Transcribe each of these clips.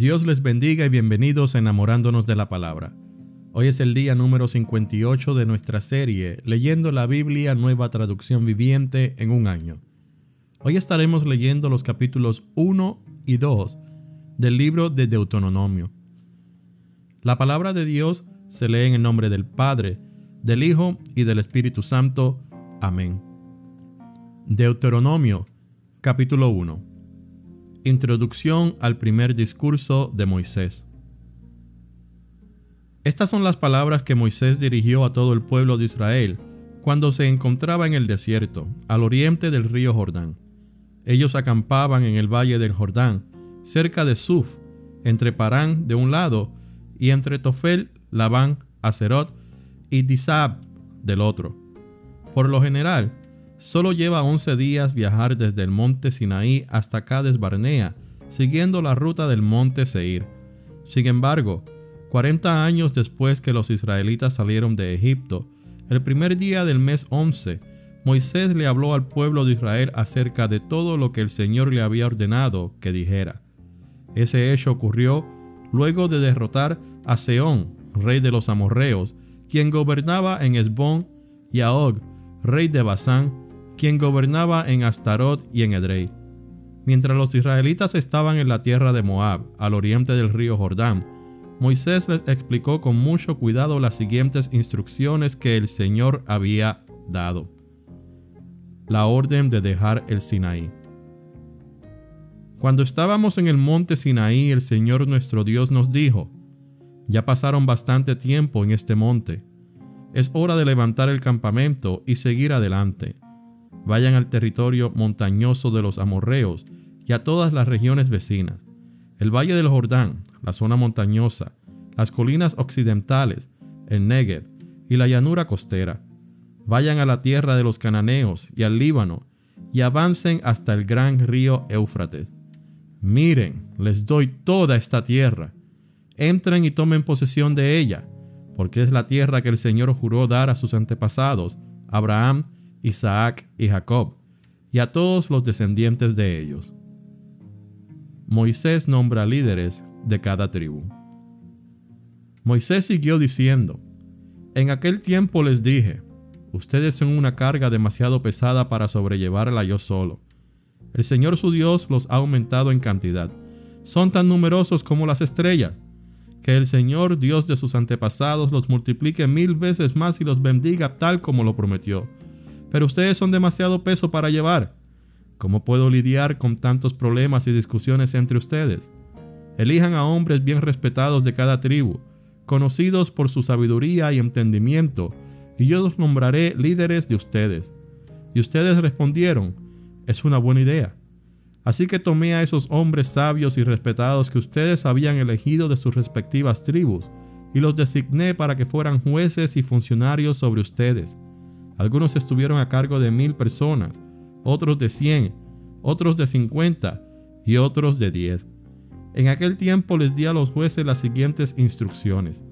Dios les bendiga y bienvenidos enamorándonos de la palabra. Hoy es el día número 58 de nuestra serie Leyendo la Biblia Nueva Traducción Viviente en un año. Hoy estaremos leyendo los capítulos 1 y 2 del libro de Deuteronomio. La palabra de Dios se lee en el nombre del Padre, del Hijo y del Espíritu Santo. Amén. Deuteronomio, capítulo 1. Introducción al primer discurso de Moisés. Estas son las palabras que Moisés dirigió a todo el pueblo de Israel cuando se encontraba en el desierto, al oriente del río Jordán. Ellos acampaban en el valle del Jordán, cerca de Suf, entre Parán de un lado y entre Tofel, Labán, Acerot y Disab del otro. Por lo general, Solo lleva 11 días viajar desde el monte Sinaí hasta Cades Barnea, siguiendo la ruta del monte Seir. Sin embargo, 40 años después que los israelitas salieron de Egipto, el primer día del mes 11, Moisés le habló al pueblo de Israel acerca de todo lo que el Señor le había ordenado que dijera. Ese hecho ocurrió luego de derrotar a Seón, rey de los amorreos, quien gobernaba en Esbón, y a Og, rey de Basán, quien gobernaba en Astarot y en Edrei. Mientras los israelitas estaban en la tierra de Moab, al oriente del río Jordán, Moisés les explicó con mucho cuidado las siguientes instrucciones que el Señor había dado. La orden de dejar el Sinaí. Cuando estábamos en el monte Sinaí, el Señor nuestro Dios nos dijo, ya pasaron bastante tiempo en este monte, es hora de levantar el campamento y seguir adelante vayan al territorio montañoso de los amorreos y a todas las regiones vecinas, el valle del Jordán, la zona montañosa, las colinas occidentales, el Negev y la llanura costera. Vayan a la tierra de los cananeos y al Líbano y avancen hasta el gran río Éufrates. Miren, les doy toda esta tierra. Entren y tomen posesión de ella, porque es la tierra que el Señor juró dar a sus antepasados, Abraham, Isaac y Jacob, y a todos los descendientes de ellos. Moisés nombra líderes de cada tribu. Moisés siguió diciendo, En aquel tiempo les dije, ustedes son una carga demasiado pesada para sobrellevarla yo solo. El Señor su Dios los ha aumentado en cantidad. Son tan numerosos como las estrellas. Que el Señor Dios de sus antepasados los multiplique mil veces más y los bendiga tal como lo prometió pero ustedes son demasiado peso para llevar. ¿Cómo puedo lidiar con tantos problemas y discusiones entre ustedes? Elijan a hombres bien respetados de cada tribu, conocidos por su sabiduría y entendimiento, y yo los nombraré líderes de ustedes. Y ustedes respondieron, es una buena idea. Así que tomé a esos hombres sabios y respetados que ustedes habían elegido de sus respectivas tribus, y los designé para que fueran jueces y funcionarios sobre ustedes algunos estuvieron a cargo de mil personas, otros de cien, otros de cincuenta y otros de diez. En aquel tiempo les di a los jueces las siguientes instrucciones.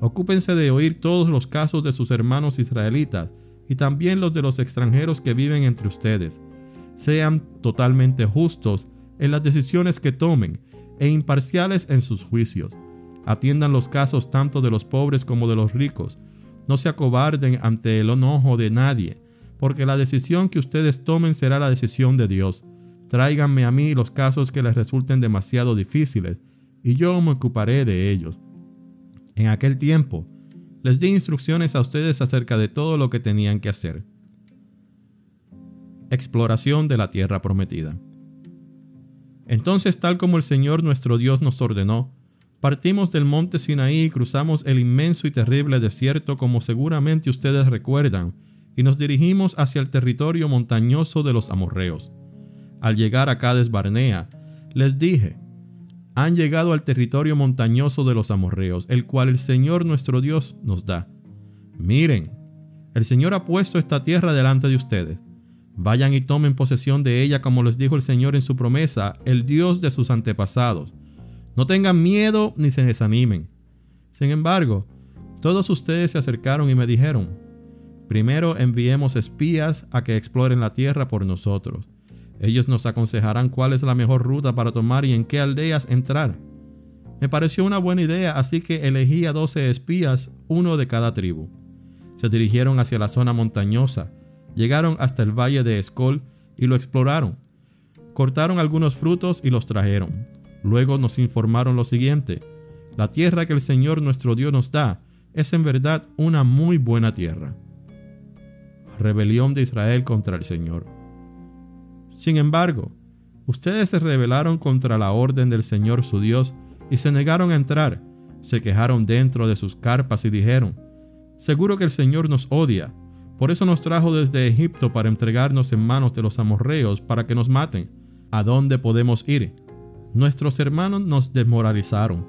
Ocúpense de oír todos los casos de sus hermanos israelitas y también los de los extranjeros que viven entre ustedes. Sean totalmente justos en las decisiones que tomen e imparciales en sus juicios. Atiendan los casos tanto de los pobres como de los ricos no se acobarden ante el enojo de nadie, porque la decisión que ustedes tomen será la decisión de Dios. Tráiganme a mí los casos que les resulten demasiado difíciles, y yo me ocuparé de ellos. En aquel tiempo, les di instrucciones a ustedes acerca de todo lo que tenían que hacer. Exploración de la tierra prometida. Entonces, tal como el Señor nuestro Dios nos ordenó, Partimos del monte Sinaí y cruzamos el inmenso y terrible desierto como seguramente ustedes recuerdan, y nos dirigimos hacia el territorio montañoso de los amorreos. Al llegar a Cades Barnea, les dije, han llegado al territorio montañoso de los amorreos, el cual el Señor nuestro Dios nos da. Miren, el Señor ha puesto esta tierra delante de ustedes. Vayan y tomen posesión de ella como les dijo el Señor en su promesa, el Dios de sus antepasados no tengan miedo ni se desanimen. Sin embargo, todos ustedes se acercaron y me dijeron, primero enviemos espías a que exploren la tierra por nosotros. Ellos nos aconsejarán cuál es la mejor ruta para tomar y en qué aldeas entrar. Me pareció una buena idea, así que elegí a doce espías, uno de cada tribu. Se dirigieron hacia la zona montañosa, llegaron hasta el valle de Escol y lo exploraron. Cortaron algunos frutos y los trajeron. Luego nos informaron lo siguiente, la tierra que el Señor nuestro Dios nos da es en verdad una muy buena tierra. Rebelión de Israel contra el Señor. Sin embargo, ustedes se rebelaron contra la orden del Señor su Dios y se negaron a entrar, se quejaron dentro de sus carpas y dijeron, Seguro que el Señor nos odia, por eso nos trajo desde Egipto para entregarnos en manos de los amorreos para que nos maten. ¿A dónde podemos ir? Nuestros hermanos nos desmoralizaron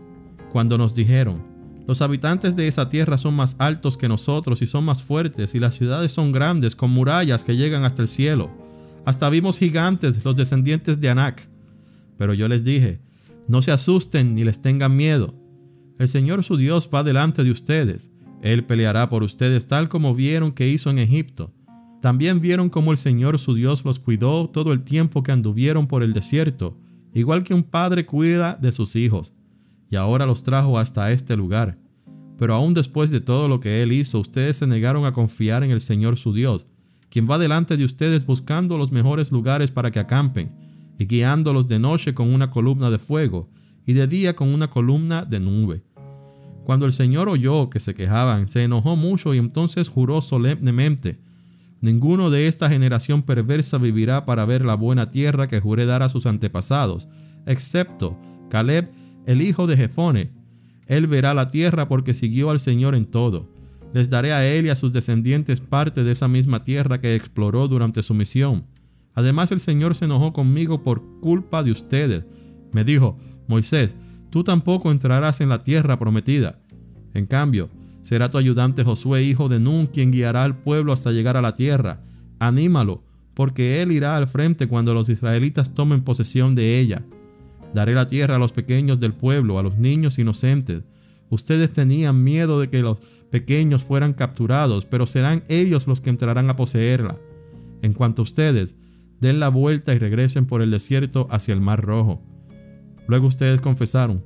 cuando nos dijeron, los habitantes de esa tierra son más altos que nosotros y son más fuertes y las ciudades son grandes con murallas que llegan hasta el cielo. Hasta vimos gigantes, los descendientes de Anak. Pero yo les dije, no se asusten ni les tengan miedo. El Señor su Dios va delante de ustedes. Él peleará por ustedes tal como vieron que hizo en Egipto. También vieron cómo el Señor su Dios los cuidó todo el tiempo que anduvieron por el desierto, igual que un padre cuida de sus hijos y ahora los trajo hasta este lugar. Pero aún después de todo lo que Él hizo, ustedes se negaron a confiar en el Señor su Dios, quien va delante de ustedes buscando los mejores lugares para que acampen, y guiándolos de noche con una columna de fuego, y de día con una columna de nube. Cuando el Señor oyó que se quejaban, se enojó mucho y entonces juró solemnemente, Ninguno de esta generación perversa vivirá para ver la buena tierra que juré dar a sus antepasados, excepto Caleb el hijo de Jefone. Él verá la tierra porque siguió al Señor en todo. Les daré a él y a sus descendientes parte de esa misma tierra que exploró durante su misión. Además el Señor se enojó conmigo por culpa de ustedes. Me dijo, Moisés, tú tampoco entrarás en la tierra prometida. En cambio, será tu ayudante Josué, hijo de Nun, quien guiará al pueblo hasta llegar a la tierra. Anímalo, porque él irá al frente cuando los israelitas tomen posesión de ella. Daré la tierra a los pequeños del pueblo, a los niños inocentes. Ustedes tenían miedo de que los pequeños fueran capturados, pero serán ellos los que entrarán a poseerla. En cuanto a ustedes, den la vuelta y regresen por el desierto hacia el mar rojo. Luego ustedes confesaron,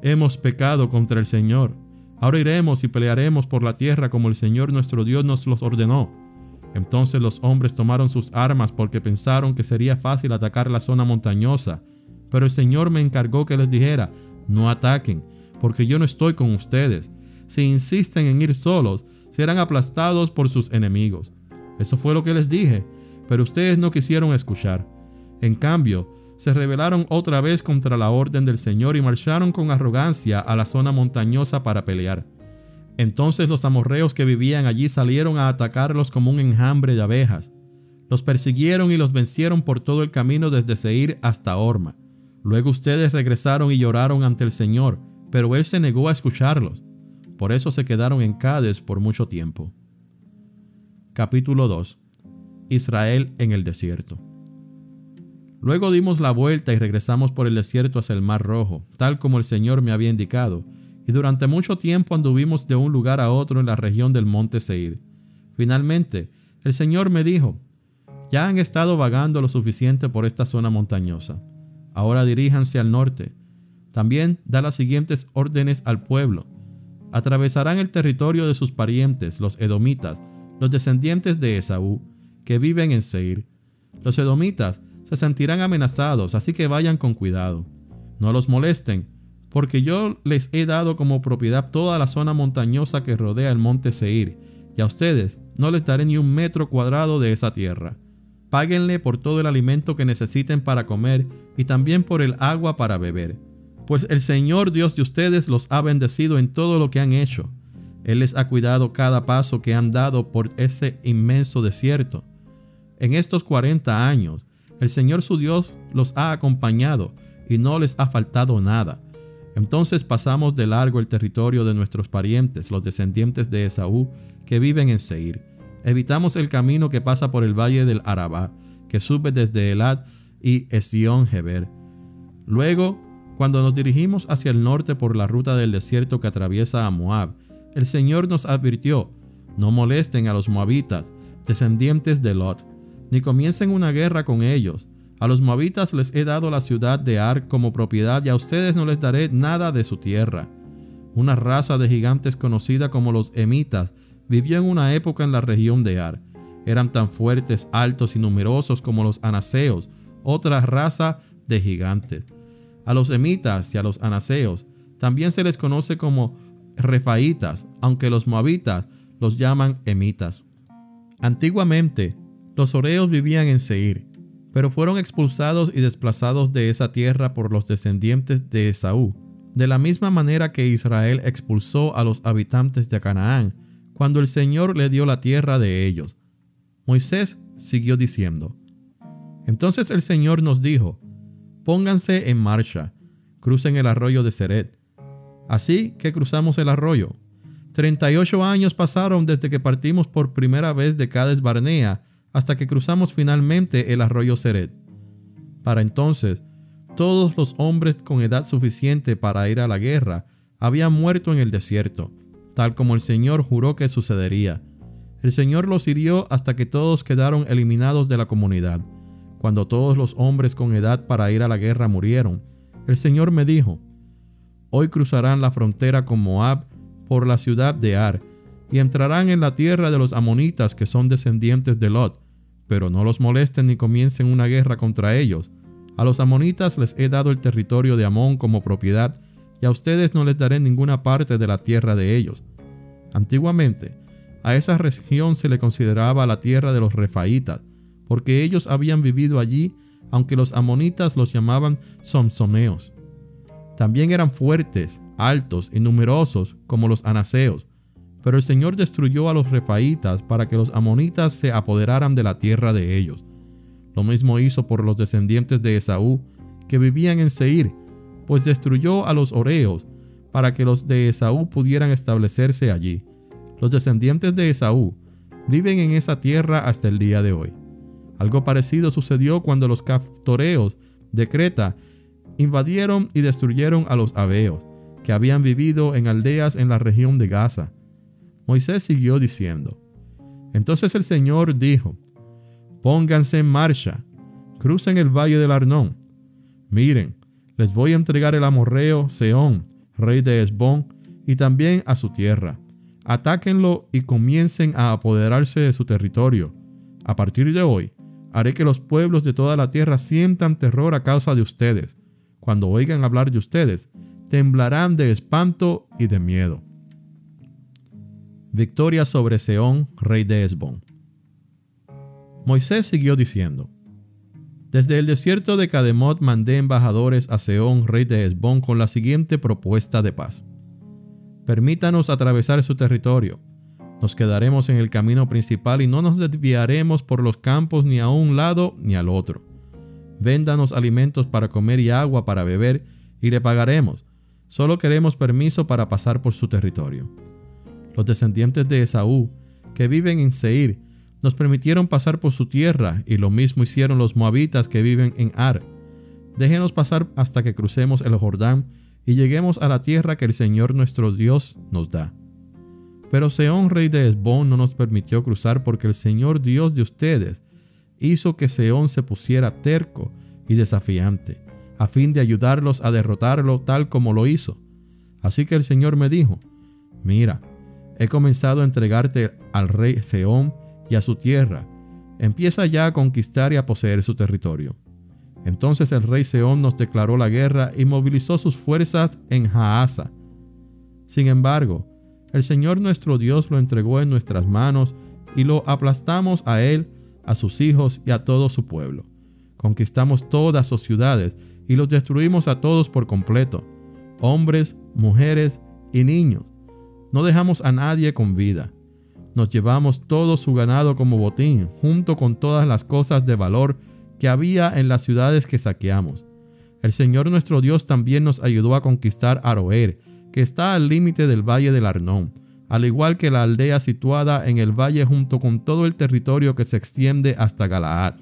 hemos pecado contra el Señor. Ahora iremos y pelearemos por la tierra como el Señor nuestro Dios nos los ordenó. Entonces los hombres tomaron sus armas porque pensaron que sería fácil atacar la zona montañosa pero el Señor me encargó que les dijera, no ataquen, porque yo no estoy con ustedes. Si insisten en ir solos, serán aplastados por sus enemigos. Eso fue lo que les dije, pero ustedes no quisieron escuchar. En cambio, se rebelaron otra vez contra la orden del Señor y marcharon con arrogancia a la zona montañosa para pelear. Entonces los amorreos que vivían allí salieron a atacarlos como un enjambre de abejas. Los persiguieron y los vencieron por todo el camino desde Seir hasta Orma. Luego ustedes regresaron y lloraron ante el Señor, pero Él se negó a escucharlos. Por eso se quedaron en Cádiz por mucho tiempo. Capítulo 2. Israel en el desierto. Luego dimos la vuelta y regresamos por el desierto hacia el Mar Rojo, tal como el Señor me había indicado, y durante mucho tiempo anduvimos de un lugar a otro en la región del monte Seir. Finalmente, el Señor me dijo, ya han estado vagando lo suficiente por esta zona montañosa Ahora diríjanse al norte. También da las siguientes órdenes al pueblo. Atravesarán el territorio de sus parientes, los edomitas, los descendientes de Esaú, que viven en Seir. Los edomitas se sentirán amenazados, así que vayan con cuidado. No los molesten, porque yo les he dado como propiedad toda la zona montañosa que rodea el monte Seir, y a ustedes no les daré ni un metro cuadrado de esa tierra. Páguenle por todo el alimento que necesiten para comer y también por el agua para beber. Pues el Señor Dios de ustedes los ha bendecido en todo lo que han hecho. Él les ha cuidado cada paso que han dado por ese inmenso desierto. En estos 40 años, el Señor su Dios los ha acompañado y no les ha faltado nada. Entonces pasamos de largo el territorio de nuestros parientes, los descendientes de Esaú, que viven en Seir. Evitamos el camino que pasa por el valle del Arabá, que sube desde Elad y Esión Geber. Luego, cuando nos dirigimos hacia el norte por la ruta del desierto que atraviesa a Moab, el Señor nos advirtió, no molesten a los moabitas, descendientes de Lot, ni comiencen una guerra con ellos, A los moabitas les he dado la ciudad de Ar como propiedad y a ustedes no les daré nada de su tierra. Una raza de gigantes conocida como los emitas vivió en una época en la región de Ar. Eran tan fuertes, altos y numerosos como los anaseos, otra raza de gigantes. A los emitas y a los anaseos también se les conoce como refaitas, aunque los moabitas los llaman emitas. Antiguamente, los oreos vivían en Seir, pero fueron expulsados y desplazados de esa tierra por los descendientes de Esaú, de la misma manera que Israel expulsó a los habitantes de Canaán, cuando el Señor le dio la tierra de ellos. Moisés siguió diciendo, Entonces el Señor nos dijo, Pónganse en marcha, crucen el arroyo de Seret. Así que cruzamos el arroyo. 38 años pasaron desde que partimos por primera vez de Cades Barnea hasta que cruzamos finalmente el arroyo Seret. Para entonces, todos los hombres con edad suficiente para ir a la guerra habían muerto en el desierto, tal como el Señor juró que sucedería. El Señor los hirió hasta que todos quedaron eliminados de la comunidad. Cuando todos los hombres con edad para ir a la guerra murieron, el Señor me dijo, Hoy cruzarán la frontera con Moab por la ciudad de Ar, y entrarán en la tierra de los amonitas que son descendientes de Lot, pero no los molesten ni comiencen una guerra contra ellos. A los amonitas les he dado el territorio de Amón como propiedad, y a ustedes no les daré ninguna parte de la tierra de ellos. Antiguamente, a esa región se le consideraba la tierra de los refaitas, porque ellos habían vivido allí, aunque los amonitas los llamaban somsoneos. También eran fuertes, altos y numerosos como los anaseos, pero el Señor destruyó a los refaitas para que los amonitas se apoderaran de la tierra de ellos. Lo mismo hizo por los descendientes de Esaú, que vivían en Seir, pues destruyó a los oreos para que los de Esaú pudieran establecerse allí. Los descendientes de Esaú viven en esa tierra hasta el día de hoy. Algo parecido sucedió cuando los caftoreos de Creta invadieron y destruyeron a los aveos, que habían vivido en aldeas en la región de Gaza. Moisés siguió diciendo, Entonces el Señor dijo, Pónganse en marcha, crucen el valle del Arnón. Miren, les voy a entregar el amorreo Seón, rey de Esbón, y también a su tierra. Atáquenlo y comiencen a apoderarse de su territorio. A partir de hoy, haré que los pueblos de toda la tierra sientan terror a causa de ustedes cuando oigan hablar de ustedes, temblarán de espanto y de miedo. Victoria sobre Seón, rey de Esbón. Moisés siguió diciendo, Desde el desierto de Cademot mandé embajadores a Seón, rey de Esbón, con la siguiente propuesta de paz. Permítanos atravesar su territorio. Nos quedaremos en el camino principal y no nos desviaremos por los campos ni a un lado ni al otro Véndanos alimentos para comer y agua para beber y le pagaremos. Solo queremos permiso para pasar por su territorio. Los descendientes de Esaú, que viven en Seir, nos permitieron pasar por su tierra y lo mismo hicieron los moabitas que viven en Ar. Déjenos pasar hasta que crucemos el Jordán y lleguemos a la tierra que el Señor nuestro Dios nos da. Pero Seón, rey de Esbón, no nos permitió cruzar porque el Señor Dios de ustedes hizo que Seón se pusiera terco y desafiante, a fin de ayudarlos a derrotarlo tal como lo hizo. Así que el Señor me dijo, mira, he comenzado a entregarte al rey Seón y a su tierra. Empieza ya a conquistar y a poseer su territorio. Entonces el rey Seón nos declaró la guerra y movilizó sus fuerzas en Jaasa. Sin embargo, el Señor nuestro Dios lo entregó en nuestras manos y lo aplastamos a él a sus hijos y a todo su pueblo. Conquistamos todas sus ciudades y los destruimos a todos por completo, hombres, mujeres y niños. No dejamos a nadie con vida. Nos llevamos todo su ganado como botín, junto con todas las cosas de valor que había en las ciudades que saqueamos. El Señor nuestro Dios también nos ayudó a conquistar Aroer, que está al límite del valle del Arnón al igual que la aldea situada en el valle junto con todo el territorio que se extiende hasta Galaad.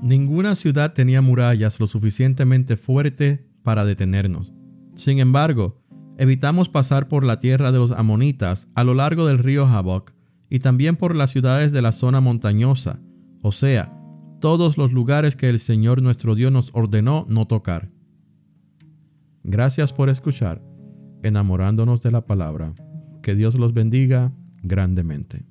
Ninguna ciudad tenía murallas lo suficientemente fuerte para detenernos. Sin embargo, evitamos pasar por la tierra de los amonitas a lo largo del río Jaboc y también por las ciudades de la zona montañosa, o sea, todos los lugares que el Señor nuestro Dios nos ordenó no tocar. Gracias por escuchar, enamorándonos de la palabra. Que Dios los bendiga grandemente.